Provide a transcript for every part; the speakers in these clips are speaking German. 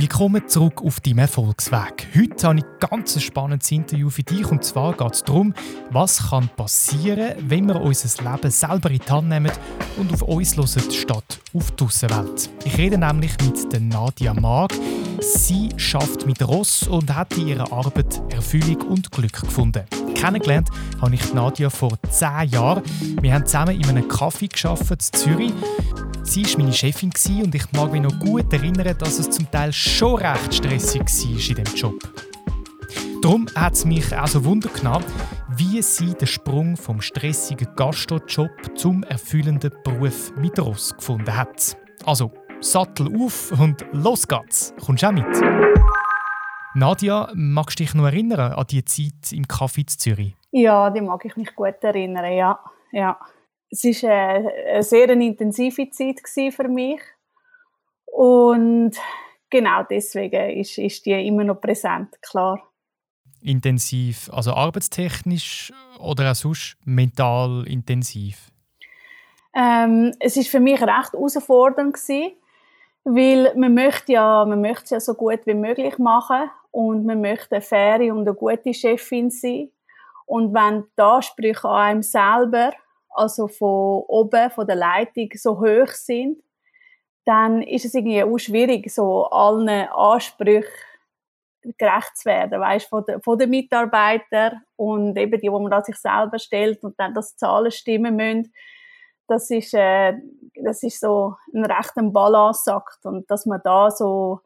Willkommen zurück auf deinem Erfolgsweg. Heute habe ich ein ganz spannendes Interview für dich. Und zwar geht es darum, was kann passieren, wenn wir unser Leben selber in die Hand nehmen und auf uns hören, statt auf die Aussenwelt. Ich rede nämlich mit der Nadia Mag. Sie schafft mit Ross und hat in ihrer Arbeit Erfüllung und Glück gefunden. Kennengelernt habe ich Nadia vor zehn Jahren. Wir haben zusammen in einem Kaffee geschafft in Zürich. Sie war meine Chefin und ich mag mich noch gut erinnern, dass es zum Teil schon recht stressig war in diesem Job. Darum hat es mich auch so Wunder genommen, wie sie den Sprung vom stressigen Gastrojob zum erfüllenden Beruf mit Ross gefunden hat. Also, Sattel auf und los geht's. Kommst auch mit? Nadja, magst du dich noch erinnern an die Zeit im Café in Zürich? Ja, die mag ich mich gut erinnern, ja. ja es war eine, eine sehr intensive Zeit für mich. Und genau deswegen ist, ist die immer noch präsent, klar. Intensiv, also arbeitstechnisch oder auch sonst mental intensiv? Ähm, es ist für mich recht herausfordernd gewesen, weil man möchte ja, man möchte es ja so gut wie möglich machen und man möchte eine faire und eine gute Chefin sein. Und wenn die Ansprüche an einem selber also von oben, von der Leitung, so hoch sind, dann ist es irgendwie auch schwierig, so allen Ansprüchen gerecht zu werden, weißt, von, der, von den Mitarbeitern und eben die, wo man sich selber stellt und dann das Zahlen stimmen müssen. Das ist, äh, das ist so ein rechter Balanceakt und dass man da so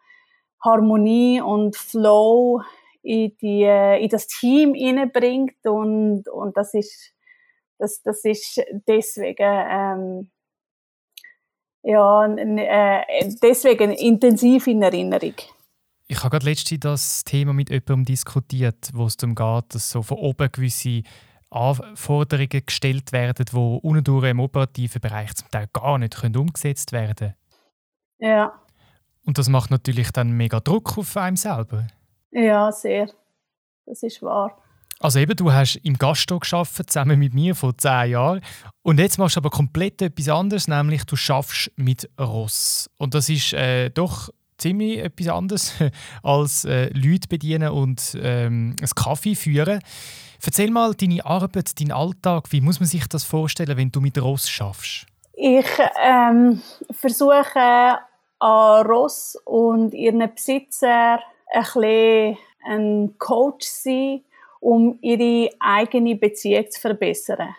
Harmonie und Flow in, die, in das Team hineinbringt und, und das ist das, das ist deswegen, ähm, ja, äh, deswegen intensiv in Erinnerung. Ich habe gerade letztens das Thema mit jemandem diskutiert, wo es darum geht, dass so von oben gewisse Anforderungen gestellt werden, die unten im operativen Bereich zum Teil gar nicht können umgesetzt werden können. Ja. Und das macht natürlich dann mega Druck auf einem selber. Ja, sehr. Das ist wahr. Also eben, du hast im Gastro geschafft zusammen mit mir vor zehn Jahren und jetzt machst du aber komplett etwas anderes, nämlich du schaffst mit Ross und das ist äh, doch ziemlich etwas anderes als äh, Leute bedienen und ähm, einen Kaffee führen. Erzähl mal deine Arbeit, deinen Alltag. Wie muss man sich das vorstellen, wenn du mit Ross schaffst? Ich ähm, versuche an Ross und ihren Besitzer ein bisschen ein Coach zu sein um ihre eigene Beziehung zu verbessern.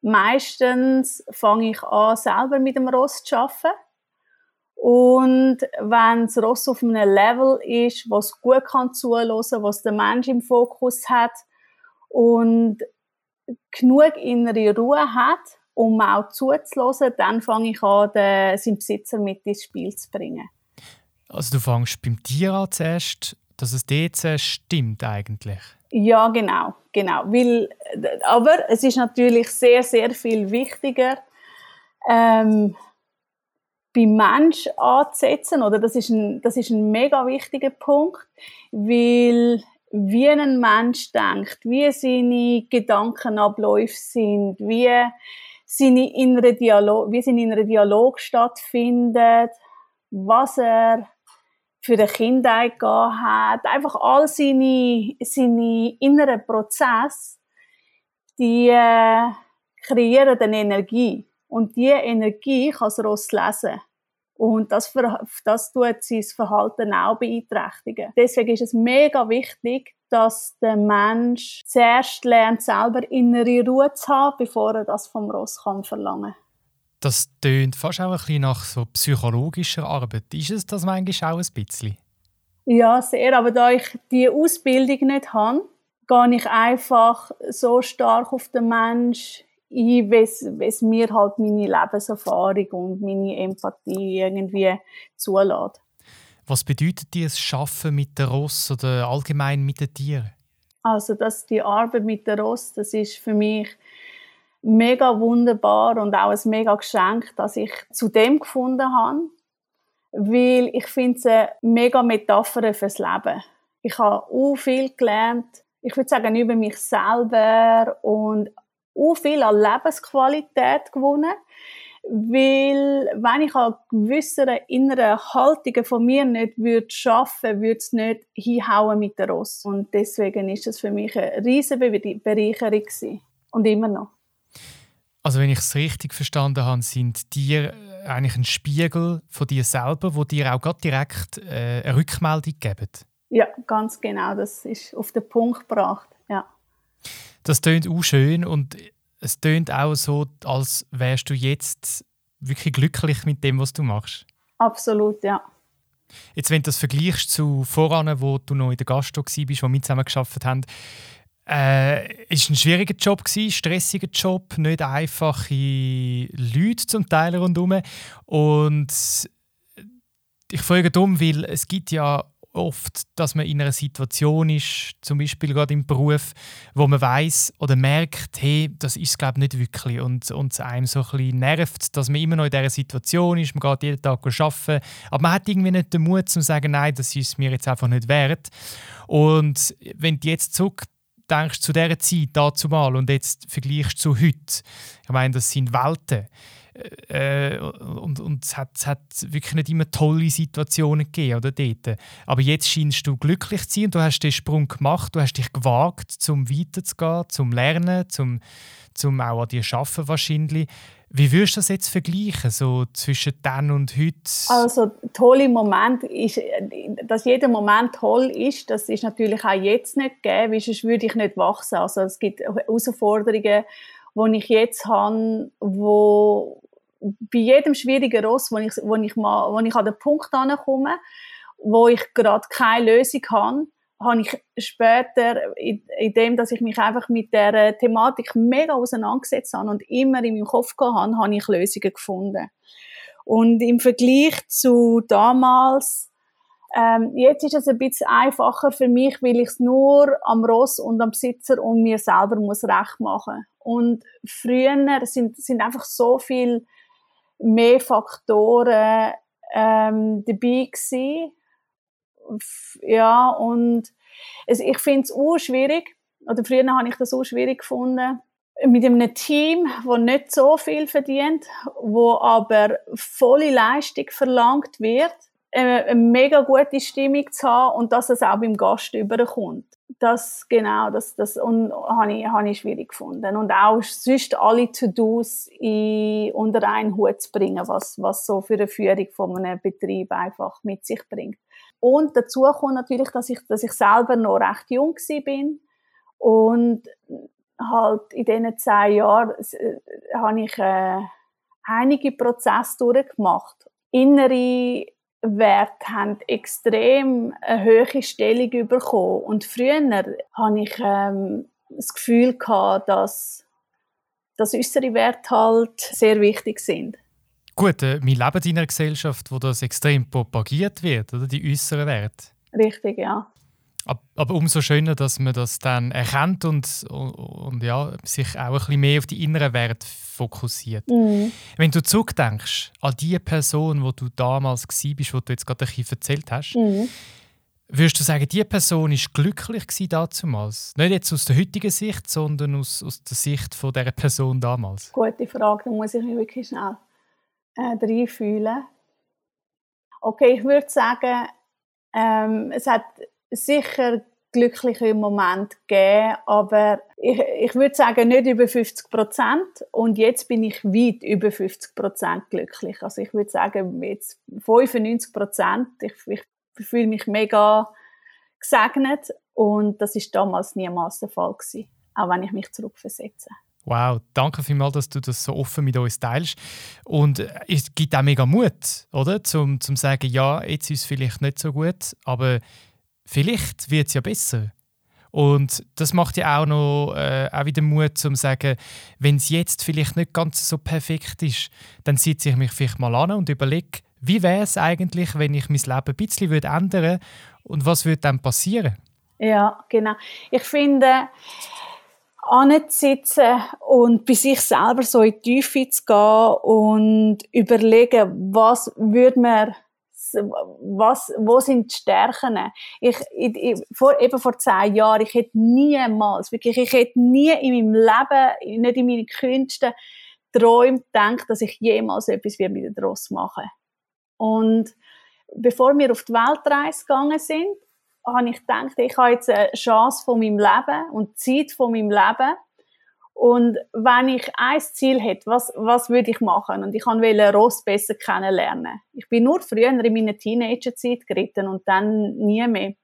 Meistens fange ich an, selber mit dem Ross zu arbeiten. Und wenn das Ross auf einem Level ist, was gut kann zuhören, was der Mensch im Fokus hat und genug innere Ruhe hat, um auch zuzulassen, dann fange ich an, den, seinen Besitzer mit ins Spiel zu bringen. Also du fängst beim Tier an zuerst, dass es dort stimmt eigentlich? Ja, genau, genau. Weil, aber es ist natürlich sehr, sehr viel wichtiger, ähm, beim Mensch anzusetzen, oder? Das ist ein, das ist ein mega wichtiger Punkt, weil wie ein Mensch denkt, wie seine Gedankenabläufe sind, wie seine innere Dialog, wie sein innerer Dialog stattfindet, was er für eine Kindheit gehabt hat, einfach all seine, seine inneren Prozesse, die äh, kreieren eine Energie. Und diese Energie kann das Ross lesen. Und das, das tut sein Verhalten auch beeinträchtigen. Deswegen ist es mega wichtig, dass der Mensch zuerst lernt, selber innere Ruhe zu haben, bevor er das vom Ross kann verlangen kann. Das tönt fast auch ein bisschen nach so psychologischer Arbeit. Ist es das manchmal auch ein bisschen? Ja, sehr. Aber da ich die Ausbildung nicht habe, gehe ich einfach so stark auf den Mensch ein, wie es mir halt meine Lebenserfahrung und meine Empathie irgendwie zulässt. Was bedeutet dir das Schaffen mit der Ross oder allgemein mit den Tieren? Also, dass die Arbeit mit der Ross, das ist für mich mega wunderbar und auch ein mega Geschenk, dass ich zu dem gefunden habe, weil ich finde es eine mega Metapher fürs Leben. Ich habe auch viel gelernt, ich würde sagen, über mich selber und auch viel an Lebensqualität gewonnen, weil wenn ich an gewissen inneren Haltungen von mir nicht würde schaffen, würde es nicht hinhauen mit der Ross. Und deswegen ist es für mich eine riesige Bereicherung gewesen. und immer noch. Also wenn ich es richtig verstanden habe, sind dir eigentlich ein Spiegel von dir selber, wo dir auch gerade direkt äh, eine Rückmeldung geben. Ja, ganz genau. Das ist auf den Punkt gebracht. Ja. Das tönt auch schön und es tönt auch so, als wärst du jetzt wirklich glücklich mit dem, was du machst. Absolut, ja. Jetzt, wenn du das vergleichst zu voran, wo du noch in der Gastro warst, wo wir zusammen geschafft haben, äh, ist ein schwieriger Job gewesen, stressiger Job, nicht einfache Leute zum Teil rundherum. Und ich frage darum, weil es gibt ja oft, dass man in einer Situation ist, zum Beispiel gerade im Beruf, wo man weiß oder merkt, hey, das ist glaube nicht wirklich und und es einem so ein bisschen nervt, dass man immer noch in dieser Situation ist, man geht jeden Tag arbeiten, aber man hat irgendwie nicht den Mut zu sagen, nein, das ist mir jetzt einfach nicht wert. Und wenn du jetzt zurück denkst zu dieser Zeit, dazu mal und jetzt vergleichst zu heute, ich meine, das sind Welten. Äh, und, und es, hat, es hat wirklich nicht immer tolle Situationen gegeben, oder, dort. Aber jetzt scheinst du glücklich zu sein und du hast den Sprung gemacht, du hast dich gewagt, zum weiterzugehen, zum Lernen, zum, zum auch an dir arbeiten wahrscheinlich. Wie würdest du das jetzt vergleichen, so zwischen dann und heute? Also, tolle Moment ist, dass jeder Moment toll ist, das ist natürlich auch jetzt nicht gegeben, weil sonst würde ich nicht wachsen. Also, es gibt Herausforderungen, die ich jetzt habe, wo bei jedem schwierigen Ross, wo ich, wo ich, mal, wo ich an den Punkt ankomme, wo ich gerade keine Lösung habe, habe ich später, in, in dem, dass ich mich einfach mit der Thematik mega auseinandergesetzt habe und immer in meinem Kopf gehabt habe, habe ich Lösungen gefunden. Und im Vergleich zu damals, ähm, jetzt ist es ein bisschen einfacher für mich, weil ich es nur am Ross und am Besitzer und mir selber muss recht machen. Und früher sind, sind einfach so viel mehr Faktoren ähm, dabei gewesen, ja, und es, ich finde es auch schwierig, oder früher habe ich das auch schwierig gefunden, mit einem Team, das nicht so viel verdient, wo aber volle Leistung verlangt wird, eine mega gute Stimmung zu haben und dass es auch beim Gast überkommt. Das, genau, das, das und, habe, ich, habe ich schwierig gefunden. Und auch sonst alle To-Dos unter einen Hut zu bringen, was, was so für eine Führung von einem Betrieb einfach mit sich bringt. Und dazu kommt natürlich, dass ich, dass ich selber noch recht jung bin und halt in diesen zehn Jahren äh, habe ich äh, einige Prozesse durchgemacht. Innere Werte haben extrem eine hohe Stellung bekommen. Und früher hatte ich ähm, das Gefühl gehabt, dass, dass unsere Werte halt sehr wichtig sind. Gut, äh, wir leben in einer Gesellschaft, wo das extrem propagiert wird, oder? Die äußeren Werte. Richtig, ja. Aber umso schöner, dass man das dann erkennt und, und, und ja, sich auch ein bisschen mehr auf die inneren Werte fokussiert. Mhm. Wenn du zurückdenkst an die Person, wo du damals warst, wo du jetzt gerade ein bisschen erzählt hast, mhm. würdest du sagen, die Person war glücklich damals? Nicht jetzt aus der heutigen Sicht, sondern aus, aus der Sicht von dieser Person damals? Gute Frage, da muss ich mich wirklich schnell äh, reinfühlen. Okay, ich würde sagen, ähm, es hat sicher glückliche Moment gegeben, aber ich, ich würde sagen, nicht über 50 Prozent. Und jetzt bin ich weit über 50 Prozent glücklich. Also ich würde sagen, jetzt 95 Prozent. Ich, ich fühle mich mega gesegnet und das ist damals niemals der Fall gewesen, auch wenn ich mich zurückversetze. Wow, danke vielmals, dass du das so offen mit uns teilst. Und es gibt auch mega Mut, oder? Zum, zum sagen, ja, jetzt ist es vielleicht nicht so gut, aber vielleicht wird es ja besser. Und das macht ja auch noch äh, auch wieder Mut, zum zu sagen, wenn es jetzt vielleicht nicht ganz so perfekt ist, dann sitze ich mich vielleicht mal an und überlege, wie wäre es eigentlich, wenn ich mein Leben ein bisschen würde ändern würde und was würde dann passieren? Ja, genau. Ich finde, anzusitzen und bei sich selber so in die Tiefe zu gehen und überlegen, was würde man was, wo sind die Stärken? Ich, ich, ich, vor, eben vor zehn Jahren, ich hätte niemals, wirklich, ich hätte nie in meinem Leben, nicht in meinen Künsten, geträumt, gedacht, dass ich jemals etwas mit den Ross machen Und bevor wir auf die Weltreise gegangen sind, habe ich gedacht, ich habe jetzt eine Chance von meinem Leben und Zeit von meinem Leben. Und wenn ich ein Ziel hätte, was, was würde ich machen? Und ich wollte Ross besser kennenlernen. Ich bin nur früher in meiner Teenagerzeit geritten und dann nie mehr.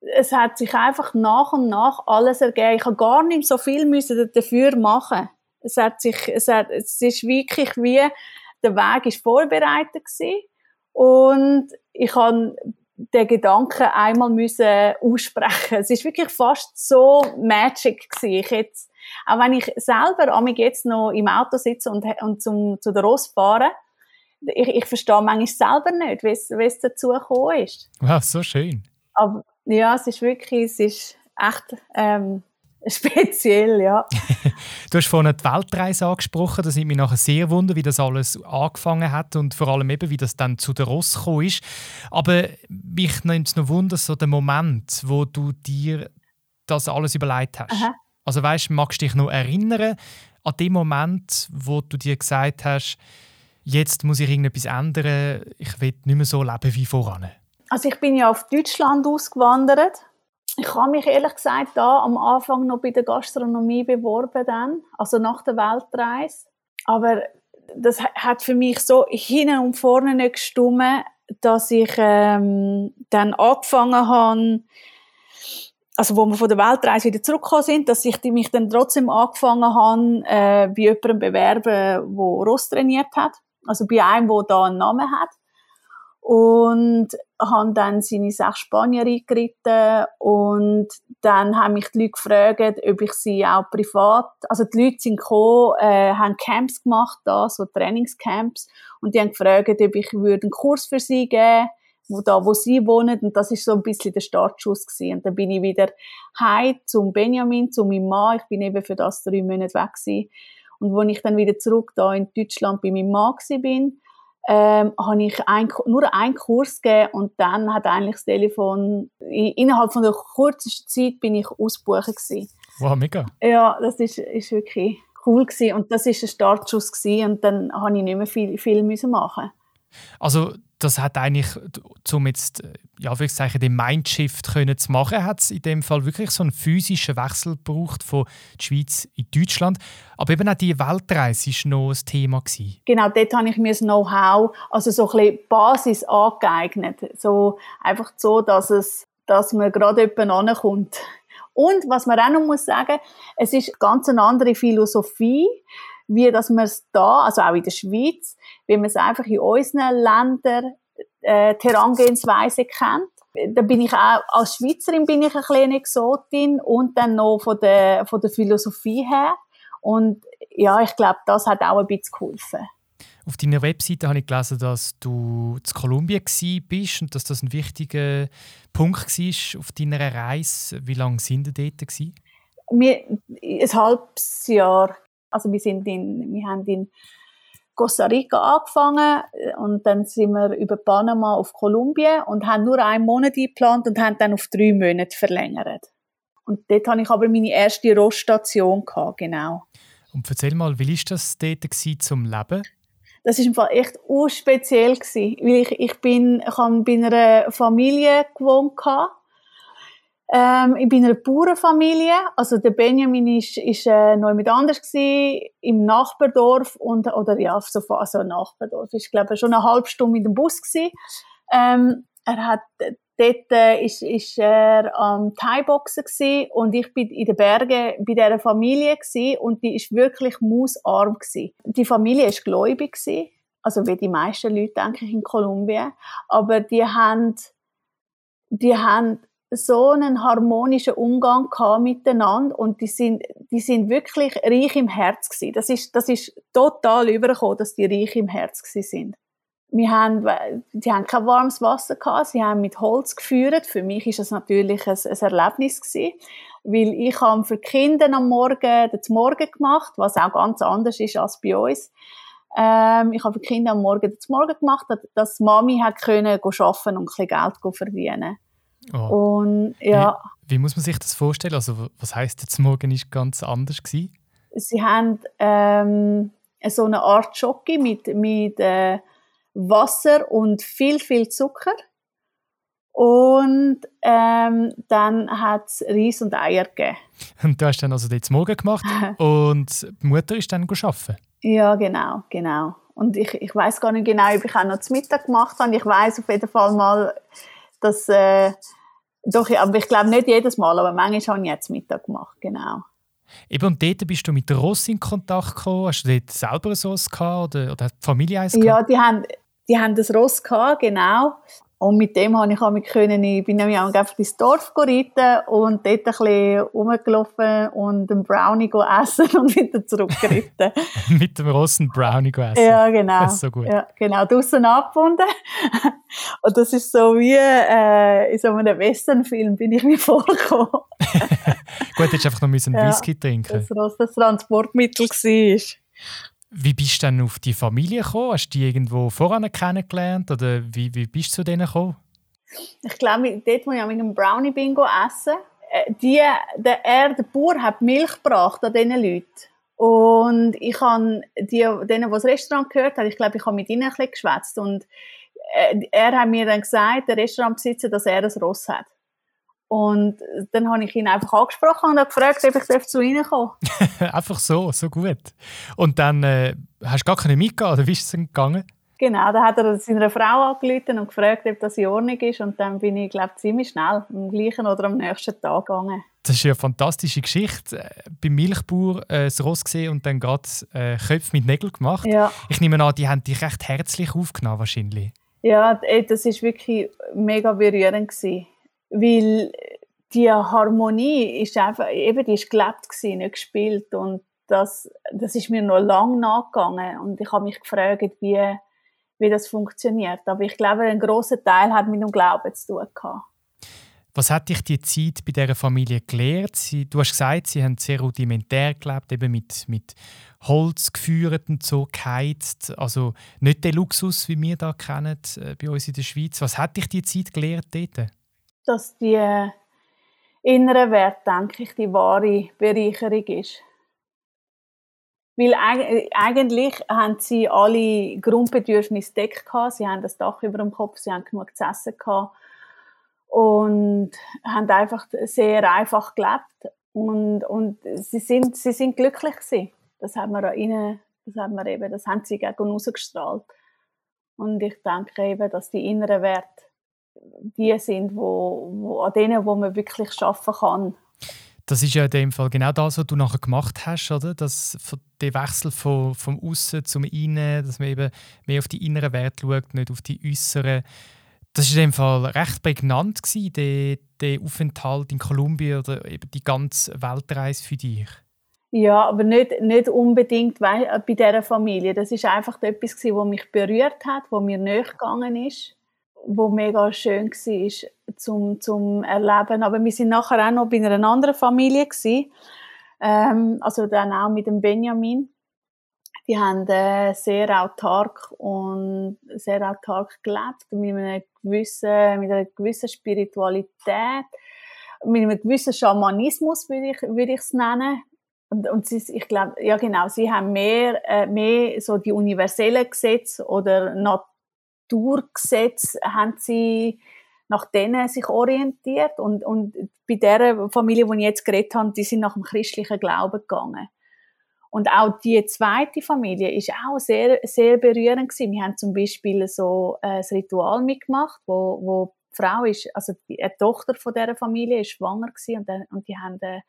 Es hat sich einfach nach und nach alles ergeben. Ich habe gar nicht so viel dafür machen. Es hat sich, es hat, es ist wirklich wie, der Weg ist vorbereitet gewesen. Und ich habe den Gedanken einmal müssen aussprechen. Es ist wirklich fast so magic gewesen. Ich jetzt, auch wenn ich selber amig jetzt noch im Auto sitze und, und zum, zu der Ross fahre, ich, ich verstehe manchmal selber nicht, wie es, dazu gekommen ist. Wow, so schön. Aber ja, es ist wirklich, es ist echt ähm, Speziell, ja. du hast vorhin die Weltreise angesprochen. Das nimmt mich nachher sehr wunder, wie das alles angefangen hat und vor allem eben, wie das dann zu der Ross gekommen ist. Aber mich nimmt es noch wunder, so der Moment, wo du dir das alles überlegt hast. Aha. Also weißt, magst du dich noch erinnern an den Moment, wo du dir gesagt hast, jetzt muss ich irgendetwas ändern, ich will nicht mehr so leben wie voran? Also ich bin ja auf Deutschland ausgewandert ich habe mich ehrlich gesagt da am Anfang noch bei der Gastronomie beworben dann, also nach der Weltreise. Aber das hat für mich so hinten und vorne nicht gestimmt, dass ich ähm, dann angefangen habe, also wo wir von der Weltreise wieder zurückgekommen sind, dass ich mich dann trotzdem angefangen habe, äh, bei jemandem bewerben, der Ross trainiert hat. Also bei einem, der da einen Namen hat und haben dann seine sechs Spanier eingeritten und dann haben mich die Leute gefragt, ob ich sie auch privat, also die Leute sind gekommen, äh, haben Camps gemacht da, so Trainingscamps und die haben gefragt, ob ich würde einen Kurs für sie geben wo da, wo sie wohnen und das ist so ein bisschen der Startschuss gewesen. Und dann bin ich wieder heim zum Benjamin, zu meinem Mann. Ich bin eben für das drei Monate weg gewesen. Und als ich dann wieder zurück da in Deutschland bei meinem Mann bin, ähm, habe ich ein, nur einen Kurs gegeben und dann hat eigentlich das Telefon, innerhalb von der kürzesten Zeit bin ich ausbuchen gewesen. Wow, mega. Ja, das ist, ist wirklich cool gewesen und das ist ein Startschuss gewesen und dann habe ich nicht mehr viel, viel müssen machen. Also das hat eigentlich, um jetzt ja, sagen, den Mindshift können zu machen, hat es in dem Fall wirklich so einen physischen Wechsel gebraucht von der Schweiz in Deutschland. Aber eben auch die Weltreise war noch ein Thema. Gewesen. Genau, dort habe ich mir das Know-how, also so ein bisschen Basis angeeignet. So, einfach so, dass, es, dass man gerade jemand ankommt. Und was man auch noch muss sagen, es ist ganz eine andere Philosophie, wie dass man es da, also auch in der Schweiz, wie man es einfach in unseren Ländern äh, die Herangehensweise kennt. Da bin ich auch, als Schweizerin bin ich eine kleine Exotin und dann noch von der, von der Philosophie her. Und ja, ich glaube, das hat auch ein bisschen geholfen. Auf deiner Webseite habe ich gelesen, dass du in Kolumbien bist und dass das ein wichtiger Punkt war auf deiner Reise. Wie lange sind ihr dort? Wir, ein halbes Jahr. Also wir, sind in, wir haben in Costa Rica angefangen und dann sind wir über Panama auf Kolumbien und haben nur einen Monat eingeplant und haben dann auf drei Monate verlängert. Und dort hatte ich aber meine erste Roststation genau. Und erzähl mal, wie war das dort zum Leben? Das war im Fall echt urspeziell weil ich, ich bin, ich habe bei einer Familie gewohnt ähm, ich bin in einer Bauernfamilie. Also der Benjamin ist, ist äh, noch mit anders gewesen, im Nachbardorf und oder ja so also Nachbardorf ist glaube ich schon eine halbe Stunde mit dem Bus gewesen. Ähm, er hat dort äh, ist, ist er am Thai-Boxen gewesen und ich bin in den Bergen bei dieser Familie gewesen und die ist wirklich mausarm gewesen. Die Familie ist gläubig gewesen, also wie die meisten Leute denke ich in Kolumbien, aber die haben die haben so einen harmonischen Umgang miteinander und die sind, die sind wirklich reich im Herz gewesen. Das ist, das ist total übergekommen, dass die reich im Herz gewesen sind. Wir haben, die haben kein warmes Wasser gehabt, sie haben mit Holz geführt. Für mich ist das natürlich ein, ein Erlebnis gewesen, weil ich habe für die Kinder am Morgen den Morgen gemacht, was auch ganz anders ist als bei uns. Ähm, ich habe für die Kinder am Morgen den Morgen gemacht, dass Mami hat können arbeiten und ein bisschen Geld verdienen Oh. Und, ja. Wie, wie, muss man sich das vorstellen? Also, was heißt jetzt morgen ist ganz anders gewesen? Sie haben, ähm, so eine Art Schoki mit, mit äh, Wasser und viel, viel Zucker. Und ähm, dann hat es Reis und Eier gegeben. Und du hast dann also jetzt Morgen gemacht und die Mutter ist dann arbeiten? Ja, genau, genau. Und ich, ich weiß gar nicht genau, ob ich auch noch zu Mittag gemacht habe. Ich weiß auf jeden Fall mal, dass... Äh, doch, aber ich glaube nicht jedes Mal, aber manchmal habe ich jetzt Mittag gemacht, genau. Eben, und dort bist du mit der Ross in Kontakt gekommen. Hast du dort selber so gehabt oder, oder hat die Familie eins gehabt? Ja, die haben, die haben das Ross gehabt, genau. Und mit dem habe ich mich können, ich bin nämlich auch einfach ins Dorf reiten und dort ein bisschen rumgelaufen und einen Brownie essen und wieder zurückgeritten. mit dem rossen Brownie essen? Ja, genau. Das ist so gut. Ja, genau, draussen abgebunden. und das ist so wie äh, in so einem Westernfilm bin ich mir vorgekommen. gut, jetzt einfach noch einen ja, Whisky trinken. Das Ross das Transportmittel war. Wie bist du dann auf die Familie gekommen? Hast du die irgendwo voran kennengelernt oder wie, wie bist du zu denen gekommen? Ich glaube, dort, wo ich mit einem Brownie Bingo essen, äh, die, der, er, der Bauer, hat Milch gebracht an diesen Leuten. Und ich habe die, denen, die das Restaurant gehört haben, ich glaube, ich habe mit ihnen ein bisschen geschwätzt. Und äh, er hat mir dann gesagt, der Restaurantbesitzer, dass er ein Ross hat. Und dann habe ich ihn einfach angesprochen und gefragt, ob ich zu ihnen komme. einfach so, so gut. Und dann äh, hast du gar keine mitgegeben, oder wie ist es denn gegangen? Genau, dann hat er seiner Frau angerufen und gefragt, ob das in Ordnung ist. Und dann bin ich, glaube ziemlich schnell am gleichen oder am nächsten Tag gegangen. Das ist ja eine fantastische Geschichte. Äh, beim Milchbauer äh, das Ross gesehen und dann gerade äh, Köpfe mit Nägeln gemacht. Ja. Ich nehme an, die haben dich recht herzlich aufgenommen wahrscheinlich. Ja, das war wirklich mega berührend gewesen weil die Harmonie ist einfach, eben, die ist gelebt gewesen, nicht gespielt und das, das ist mir noch lange nachgegangen und ich habe mich gefragt, wie, wie das funktioniert. Aber ich glaube, ein großer Teil hat mit dem Glauben zu tun gehabt. Was hat dich die Zeit bei dieser Familie gelehrt? Sie, du hast gesagt, sie haben sehr rudimentär gelebt, eben mit, mit Holz geführt und so geheizt. Also nicht der Luxus, wie wir da kennen äh, bei uns in der Schweiz. Was hat dich die Zeit gelehrt dort? Dass die innere Wert, denke ich, die wahre Bereicherung ist. Weil eigentlich haben sie alle Grundbedürfnisse deckt. Sie haben das Dach über dem Kopf, sie haben genug zu essen gehabt und haben einfach sehr einfach gelebt. Und, und sie, sind, sie sind glücklich gewesen. Das haben wir ihnen, das haben wir eben, das haben sie gegen uns gestrahlt. Und ich denke eben, dass die inneren Werte die sind, wo, wo, an denen wo man wirklich arbeiten kann. Das ist ja in dem Fall genau das, was du nachher gemacht hast, oder? Das, der Wechsel von, vom Aussen zum Innen, dass man eben mehr auf die inneren Werte schaut, nicht auf die äußeren. Das war in dem Fall recht prägnant, gewesen, der, der Aufenthalt in Kolumbien oder eben die ganze Weltreise für dich. Ja, aber nicht, nicht unbedingt bei dieser Familie. Das ist einfach etwas, was mich berührt hat, was mir nachgegangen ist wo mega schön war zum, zum Erleben. Aber wir sind nachher auch noch bei einer anderen Familie gewesen. Ähm, also dann auch mit dem Benjamin. Die haben äh, sehr autark und sehr autark gelebt mit einer gewissen, mit einer gewissen Spiritualität, mit einem gewissen Schamanismus würde ich würde ich es nennen. Und, und sie, ich glaube, ja genau, sie haben mehr, äh, mehr so die universellen Gesetze oder Natur Naturgesetz haben sie nach denen sich orientiert und, und bei der Familie, die ich jetzt geredet habe, die sind nach dem christlichen Glauben gegangen. Und auch die zweite Familie ist auch sehr, sehr berührend gewesen. Wir haben zum Beispiel so äh, ein Ritual mitgemacht, wo, wo Frau ist, also die, die Tochter von dieser Familie ist schwanger gewesen und, äh, und die haben äh,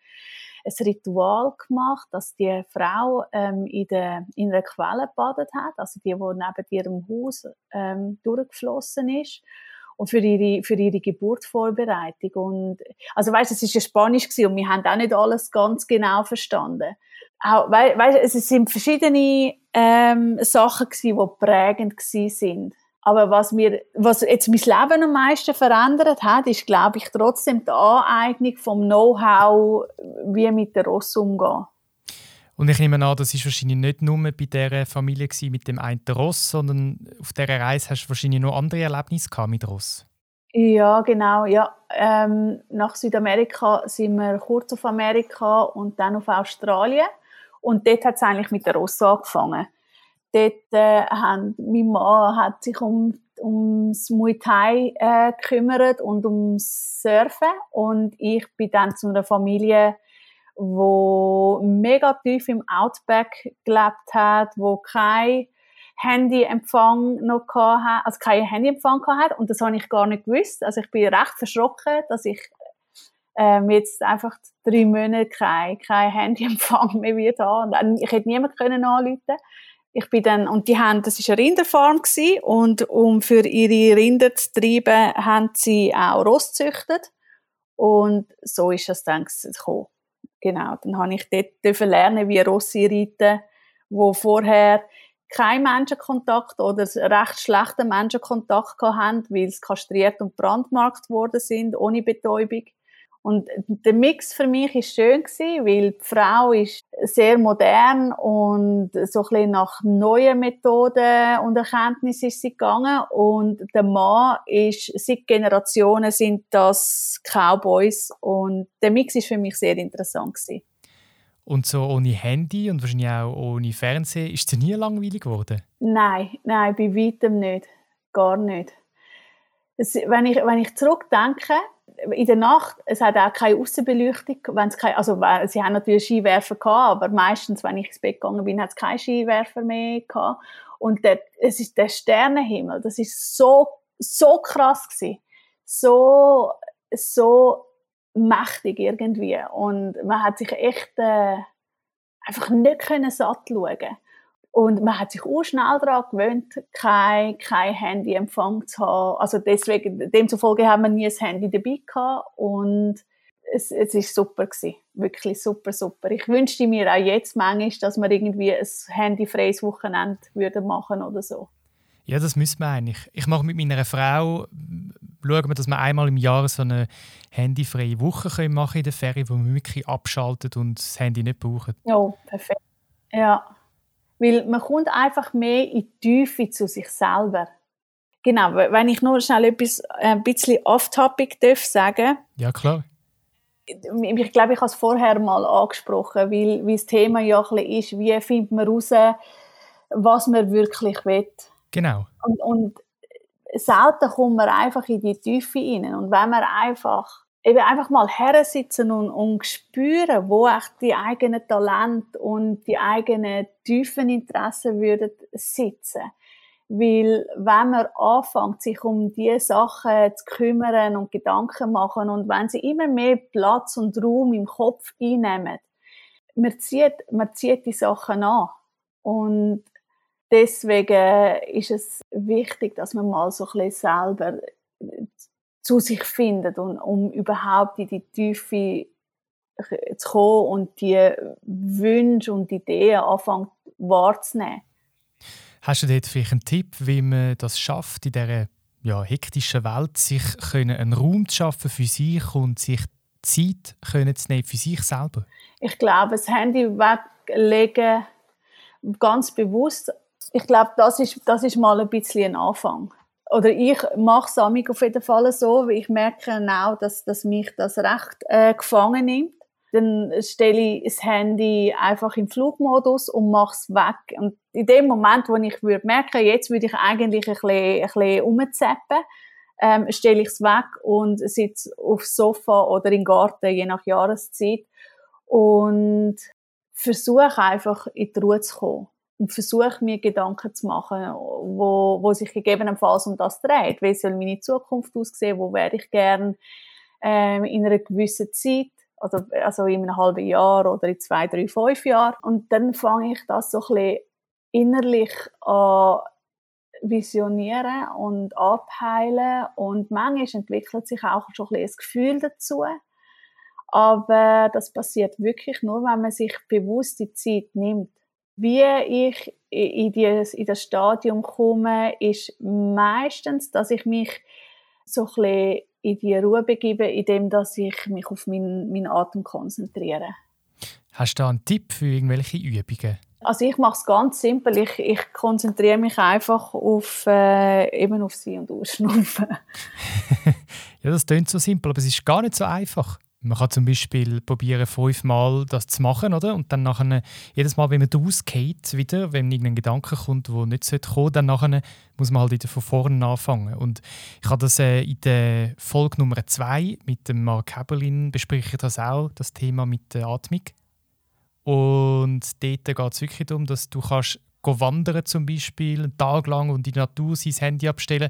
ein Ritual gemacht, dass die Frau ähm, in, der, in einer Quelle badet hat, also die, die neben ihrem Haus ähm, durchgeflossen ist und für ihre, für ihre Geburtsvorbereitung. Und, also weißt, es ist ja Spanisch gewesen und wir haben auch nicht alles ganz genau verstanden. Auch, weißt, es sind verschiedene ähm, Sachen gewesen, die prägend gewesen sind. Aber was mir, was jetzt mein Leben am meisten verändert hat, ist, glaube ich, trotzdem die Aneignung vom Know-how, wie mit der Ross umgehen. Und ich nehme an, das war wahrscheinlich nicht nur bei dieser Familie mit dem einen Ross, sondern auf dieser Reise hast du wahrscheinlich noch andere Erlebnisse mit Ross. Ja, genau. Ja. Ähm, nach Südamerika sind wir kurz auf Amerika und dann auf Australien. Und dort hat es eigentlich mit der Ross angefangen. Dort äh, haben, mein Mann hat sich um ums Muay Thai äh, gekümmert und ums Surfen und ich bin dann zu einer Familie, wo mega tief im Outback gelebt hat, wo kein Handyempfang noch hatte, also kein Handyempfang hatte und das habe ich gar nicht gewusst. Also ich bin recht verschrocken, dass ich ähm, jetzt einfach drei Monate kein, kein Handyempfang mehr wird haben. Und ich hätte niemand können anrufen ich bin dann, und die haben, das ist eine Rinderfarm gewesen, und um für ihre Rinder zu treiben, haben sie auch Ross gezüchtet. Und so ist es dann gekommen. Genau. Dann habe ich dort lernen, wie Rossi reiten, wo vorher kein Menschenkontakt oder recht schlechten Menschenkontakt hatten, weil sie kastriert und brandmarkt worden sind, ohne Betäubung. Und der Mix für mich ist schön gewesen, weil die Frau ist sehr modern und so ein bisschen nach neuen Methoden und Erkenntnissen ist sie gegangen und der Mann ist, seit Generationen sind das Cowboys und der Mix ist für mich sehr interessant gewesen. Und so ohne Handy und wahrscheinlich auch ohne Fernsehen, ist es nie langweilig geworden? Nein, nein, bei weitem nicht. Gar nicht. Wenn, ich, wenn ich zurückdenke, in der Nacht, es hat auch keine Außenbeleuchtung, wenn es keine, also sie haben natürlich Skiwerfer gehabt, aber meistens, wenn ich ins Bett gegangen bin, hat es keine Skiwerfer mehr gehabt. Und der, es ist der Sternenhimmel, das ist so, so krass gewesen. So, so mächtig irgendwie. Und man hat sich echt, äh, einfach nicht können satt schauen. Und man hat sich auch schnell daran gewöhnt, kein, kein Handyempfang zu haben. Also deswegen, demzufolge haben wir nie ein Handy dabei gehabt. Und es, es ist super gewesen. Wirklich super, super. Ich wünschte mir auch jetzt manchmal, dass wir irgendwie ein handyfreies Wochenende würden machen oder so. Ja, das müssen wir eigentlich. Ich mache mit meiner Frau, schauen wir, dass wir einmal im Jahr so eine handyfreie Woche machen in der Ferie, wo wir wirklich abschalten und das Handy nicht brauchen. Ja, perfekt. Ja. Weil man kommt einfach mehr in die Tiefe zu sich selber. Genau, wenn ich nur schnell etwas äh, ein bisschen off-topic darf sagen. Ja, klar. Ich glaube, ich habe es vorher mal angesprochen, weil, weil das Thema ja ein bisschen ist, wie findet man heraus, was man wirklich will. Genau. Und, und selten kommt man einfach in die Tiefe rein. Und wenn man einfach eben einfach mal hersitzen und, und spüren, wo echt die eigenen Talente und die eigenen tiefen Interessen würden sitzen. Weil, wenn man anfängt, sich um diese Sachen zu kümmern und Gedanken machen und wenn sie immer mehr Platz und Raum im Kopf einnehmen, man zieht, man zieht die Sachen an. Und deswegen ist es wichtig, dass man mal so ein bisschen selber zu sich findet und um überhaupt in die Tiefe zu kommen und die Wünsche und Ideen anfangen wahrzunehmen. Hast du dort vielleicht einen Tipp, wie man das schafft, in dieser ja, hektischen Welt, sich einen Raum zu schaffen für sich und sich Zeit können zu nehmen für sich selber? Ich glaube, das Handy weglegen, ganz bewusst, ich glaube, das ist, das ist mal ein bisschen ein Anfang oder ich mache es auf jeden Fall so, weil ich merke auch, dass, dass mich das recht äh, gefangen nimmt. Dann stelle ich das Handy einfach im Flugmodus und mache es weg. Und in dem Moment, wo ich würde merken, jetzt würde ich eigentlich ein bisschen, ein bisschen umzappen, ähm, stelle ich es weg und sitze aufs Sofa oder im Garten, je nach Jahreszeit. Und versuche einfach in die Ruhe zu kommen und versuche mir Gedanken zu machen, wo, wo sich gegebenenfalls um das dreht. Wie soll meine Zukunft aussehen? Wo werde ich gern ähm, in einer gewissen Zeit? Also, also in einem halben Jahr oder in zwei, drei, fünf Jahren. Und dann fange ich das so ein bisschen innerlich an visionieren und abheilen und manchmal entwickelt sich auch schon ein, ein Gefühl dazu. Aber das passiert wirklich nur, wenn man sich bewusst die Zeit nimmt. Wie ich in, dieses, in das Stadium komme, ist meistens, dass ich mich so ein bisschen in die Ruhe begebe, indem dass ich mich auf meinen, meinen Atem konzentriere. Hast du da einen Tipp für irgendwelche Übungen? Also ich mache es ganz simpel. Ich, ich konzentriere mich einfach auf, äh, eben auf Sie und Ausschnaufen. ja, das klingt so simpel, aber es ist gar nicht so einfach. Man kann zum Beispiel probieren, fünfmal das zu machen, oder? Und dann nachher, jedes Mal, wenn man ausgeht, wieder, wenn irgendein Gedanke kommt, der nicht kommen sollte, dann nachher muss man halt wieder von vorne anfangen. Und ich habe das äh, in der Folge Nummer 2 mit dem Mark Heberlin bespreche das auch, das Thema mit der Atmung. Und dort geht es wirklich darum, dass du kannst wandern zum Beispiel, einen Tag lang und in der Natur sein Handy abstellen.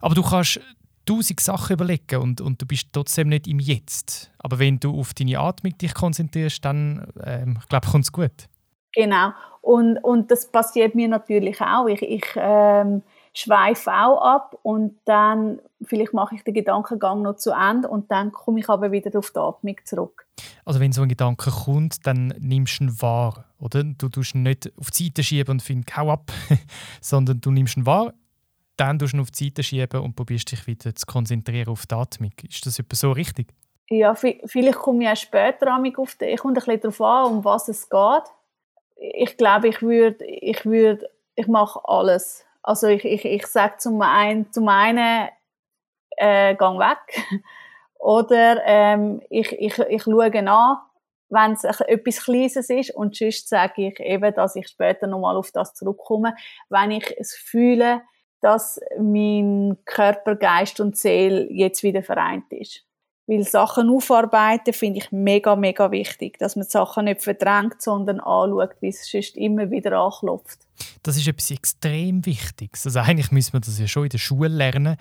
Aber du kannst tausend Sachen überlegen und, und du bist trotzdem nicht im Jetzt. Aber wenn du auf deine Atmung dich konzentrierst, dann ähm, glaube kommt es gut. Genau. Und, und das passiert mir natürlich auch. Ich, ich ähm, schweife auch ab und dann vielleicht mache ich den Gedankengang noch zu Ende und dann komme ich aber wieder auf die Atmung zurück. Also wenn so ein Gedanke kommt, dann nimmst du ihn wahr, oder? Du tust ihn nicht auf die Seite schieben und findest «Hau ab», sondern du nimmst ihn wahr, dann du auf die Seite schieben und probierst dich wieder zu konzentrieren auf die Atmung. Ist das etwa so richtig? Ja, vielleicht komme ich auch später auf den. Ich komme ein bisschen darauf an, um was es geht. Ich glaube, ich würde, ich würde, ich mache alles. Also ich, ich, ich sage zum einen, zum einen äh, gang weg oder ähm, ich, ich, ich schaue an, wenn es etwas Kleines ist und sonst sage ich eben, dass ich später nochmal auf das zurückkomme, wenn ich es fühle, dass mein Körper, Geist und Seele jetzt wieder vereint ist. Weil Sachen aufarbeiten finde ich mega, mega wichtig, dass man die Sachen nicht verdrängt, sondern anschaut, wie es sonst immer wieder anklopft. Das ist etwas extrem Wichtiges. Also eigentlich müssen wir das ja schon in der Schule lernen,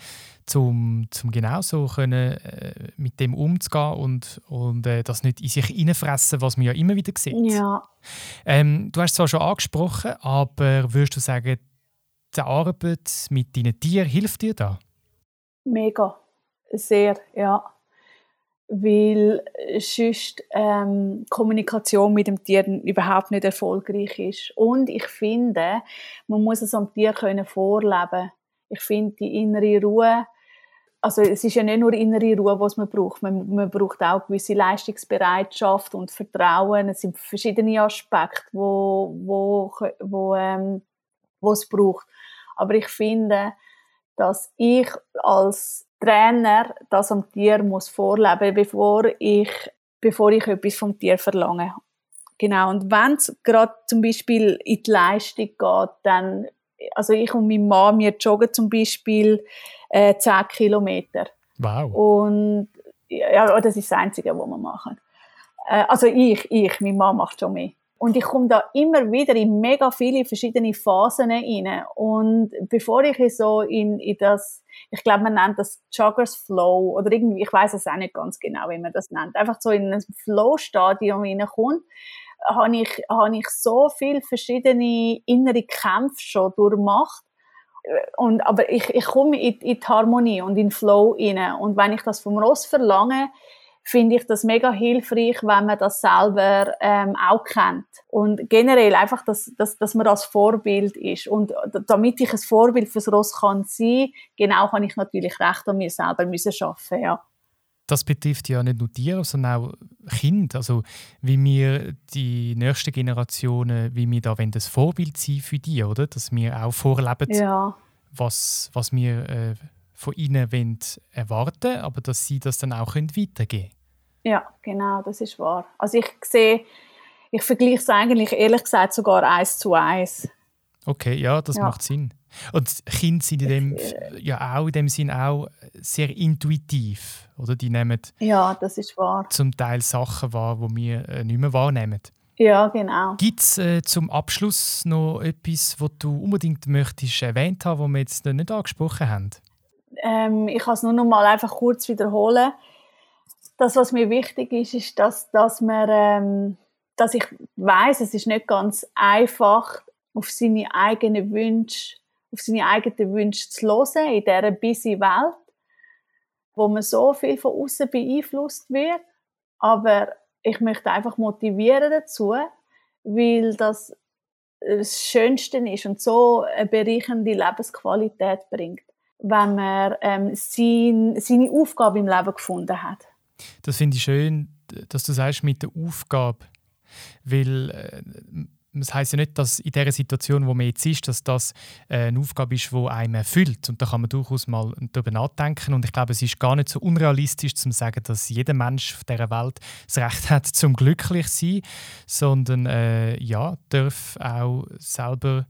um, um genau so können, äh, mit dem umzugehen und, und äh, das nicht in sich hineinfressen, was man ja immer wieder sieht. Ja. Ähm, du hast es zwar schon angesprochen, aber würdest du sagen, die Arbeit mit deinen Tieren hilft dir da? Mega, sehr, ja. Weil sonst ähm, Kommunikation mit dem Tier überhaupt nicht erfolgreich ist. Und ich finde, man muss es am Tier können vorleben. Ich finde die innere Ruhe, also es ist ja nicht nur innere Ruhe, was man braucht. Man, man braucht auch gewisse Leistungsbereitschaft und Vertrauen. Es sind verschiedene Aspekte, wo, wo, wo, ähm, wo es braucht. Aber ich finde, dass ich als Trainer das am Tier muss vorleben, bevor ich, bevor ich etwas vom Tier verlange. Genau. Und wenn es gerade zum Beispiel in die Leistung geht, dann, also ich und mein Mann, wir joggen zum Beispiel äh, 10 Kilometer. Wow. Und ja, das ist das Einzige, was wir machen. Äh, also ich, ich, mein Mann macht schon mehr. Und ich komme da immer wieder in mega viele verschiedene Phasen rein. Und bevor ich so in, in das, ich glaube, man nennt das Joggers Flow oder irgendwie, ich weiß es auch nicht ganz genau, wie man das nennt, einfach so in ein Flow-Stadium reinkommt, habe ich, habe ich so viele verschiedene innere Kämpfe schon durchmacht. Und, aber ich, ich komme in, in die Harmonie und in den Flow rein. Und wenn ich das vom Ross verlange, finde ich das mega hilfreich, wenn man das selber ähm, auch kennt. Und generell einfach, dass, dass, dass man als Vorbild ist. Und damit ich ein Vorbild fürs Ross kann sein, genau kann ich natürlich recht an mir selber müssen schaffen, ja. Das betrifft ja nicht nur Tiere, sondern auch Kinder. Also wie wir die nächsten Generationen, wie wir da wenn das Vorbild sein für die, oder? Dass wir auch vorleben, ja. was, was wir äh, von ihnen wollen erwarten aber dass sie das dann auch weitergeben können. Ja, genau, das ist wahr. Also ich sehe, ich vergleiche es eigentlich ehrlich gesagt sogar eins zu eins. Okay, ja, das ja. macht Sinn. Und Kinder sind in dem, äh, ja auch in dem Sinn auch sehr intuitiv, oder? Die nehmen ja, das ist wahr. zum Teil Sachen wahr, die wir äh, nicht mehr wahrnehmen. Ja, genau. Gibt es äh, zum Abschluss noch etwas, was du unbedingt möchtest erwähnt haben, was wir jetzt noch nicht angesprochen haben? Ähm, ich kann es nur noch mal einfach kurz wiederholen. Das, was mir wichtig ist, ist, dass, dass, man, ähm, dass ich weiß, es ist nicht ganz einfach, auf seine eigenen Wünsche, auf seine eigenen Wünsche zu hören in dieser busy Welt, wo man so viel von außen beeinflusst wird. Aber ich möchte einfach motivieren dazu, weil das das Schönste ist und so eine bereichernde Lebensqualität bringt wenn man ähm, sein, seine Aufgabe im Leben gefunden hat. Das finde ich schön, dass du sagst mit der Aufgabe, weil äh, das heisst ja nicht, dass in der Situation, wo man jetzt ist, dass das äh, eine Aufgabe ist, die einem erfüllt. Und da kann man durchaus mal darüber nachdenken. Und ich glaube, es ist gar nicht so unrealistisch zu sagen, dass jeder Mensch auf dieser Welt das Recht hat, zum glücklich sein, sondern äh, ja, darf auch selber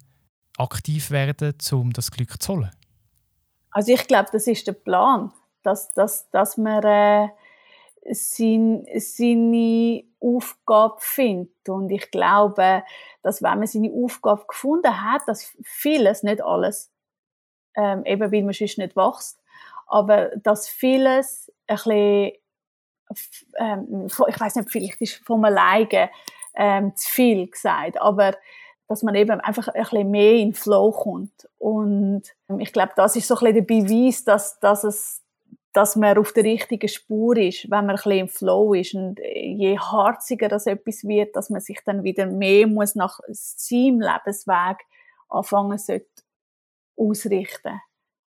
aktiv werden, um das Glück zu holen. Also ich glaube, das ist der Plan, dass, dass, dass man äh, sein, seine Aufgabe findet. Und ich glaube, dass wenn man seine Aufgabe gefunden hat, dass vieles, nicht alles, ähm, eben weil man sonst nicht wächst, aber dass vieles ein bisschen, ähm, ich weiß nicht, vielleicht ist vom alleine ähm, zu viel gesagt, aber dass man eben einfach ein bisschen mehr in Flow kommt. Und ich glaube, das ist so ein bisschen der Beweis, dass, dass es dass man auf der richtigen Spur ist, wenn man ein bisschen im Flow ist. Und je harziger das etwas wird, dass man sich dann wieder mehr muss nach seinem Lebensweg anfangen sollte ausrichten.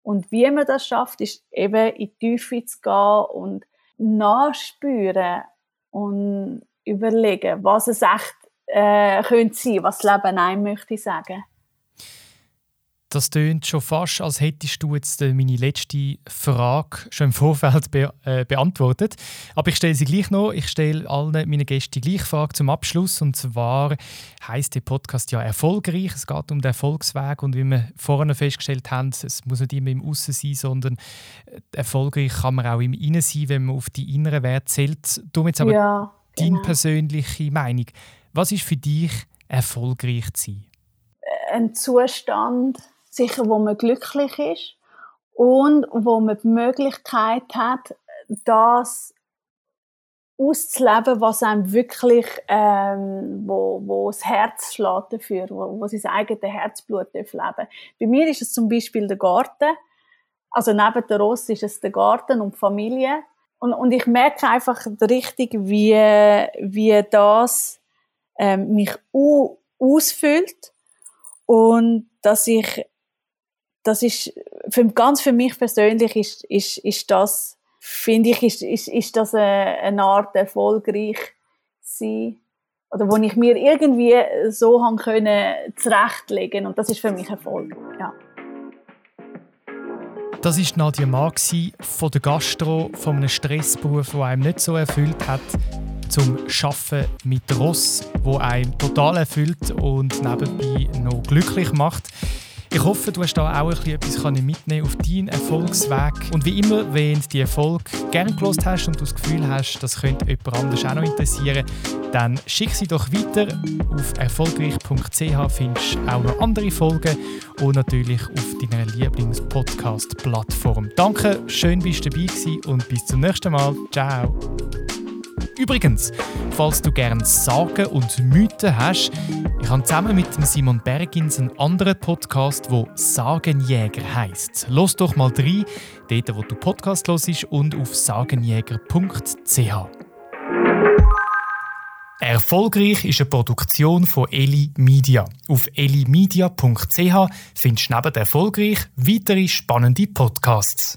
Und wie man das schafft, ist eben in die Tiefe zu gehen und nachspüren und überlegen, was es echt äh, könnte sein, was das Leben einem möchte sagen. Das tönt schon fast, als hättest du jetzt äh, meine letzte Frage schon im Vorfeld be äh, beantwortet. Aber ich stelle sie gleich noch. Ich stelle allen meinen Gästen die gleiche Frage zum Abschluss. Und zwar heißt der Podcast ja erfolgreich. Es geht um den Erfolgsweg. Und wie wir vorhin festgestellt haben, es muss nicht immer im Aussen sein, sondern äh, erfolgreich kann man auch im Innen sein, wenn man auf die inneren Werte zählt. Du jetzt aber ja, genau. deine persönliche Meinung. Was ist für dich erfolgreich zu sein? Ein Zustand sicher, wo man glücklich ist und wo man die Möglichkeit hat, das auszuleben, was einem wirklich, ähm, wo, wo das Herz schlägt dafür, wo, wo sein eigenes Herzblut leben. Bei mir ist es zum Beispiel der Garten. Also neben der Ross ist es der Garten und die Familie. Und, und ich merke einfach richtig, wie, wie das ähm, mich ausfüllt und dass ich das ist für, ganz für mich persönlich ist, ist, ist das, finde ich, ist, ist, ist das eine, eine Art erfolgreich sein oder wo ich mir irgendwie so haben können zurechtlegen und das ist für mich Erfolg, ja. Das ist Nadia Mark von der Gastro, von einem Stressberuf, der einem nicht so erfüllt hat, zum Schaffen mit Ross, wo einem total erfüllt und nebenbei noch glücklich macht. Ich hoffe, du hast da auch ein etwas mitnehmen auf deinen Erfolgsweg. Und wie immer, wenn du die Erfolg gerne gelost hast und du das Gefühl hast, das könnte jemand anders auch noch interessieren, dann schick sie doch weiter. Auf erfolgreich.ch findest du auch noch andere Folgen und natürlich auf deiner Lieblings-Podcast-Plattform. Danke, schön bist du dabei und bis zum nächsten Mal. Ciao. Übrigens, falls du gerne Sagen und Mythen hast, ich habe zusammen mit Simon Bergins einen anderen Podcast, der Sagenjäger heißt. Los doch mal rein, dort wo du Podcast hörst und auf sagenjäger.ch. Erfolgreich ist eine Produktion von Eli Media. Auf elimedia.ch findest du neben Erfolgreich weitere spannende Podcasts.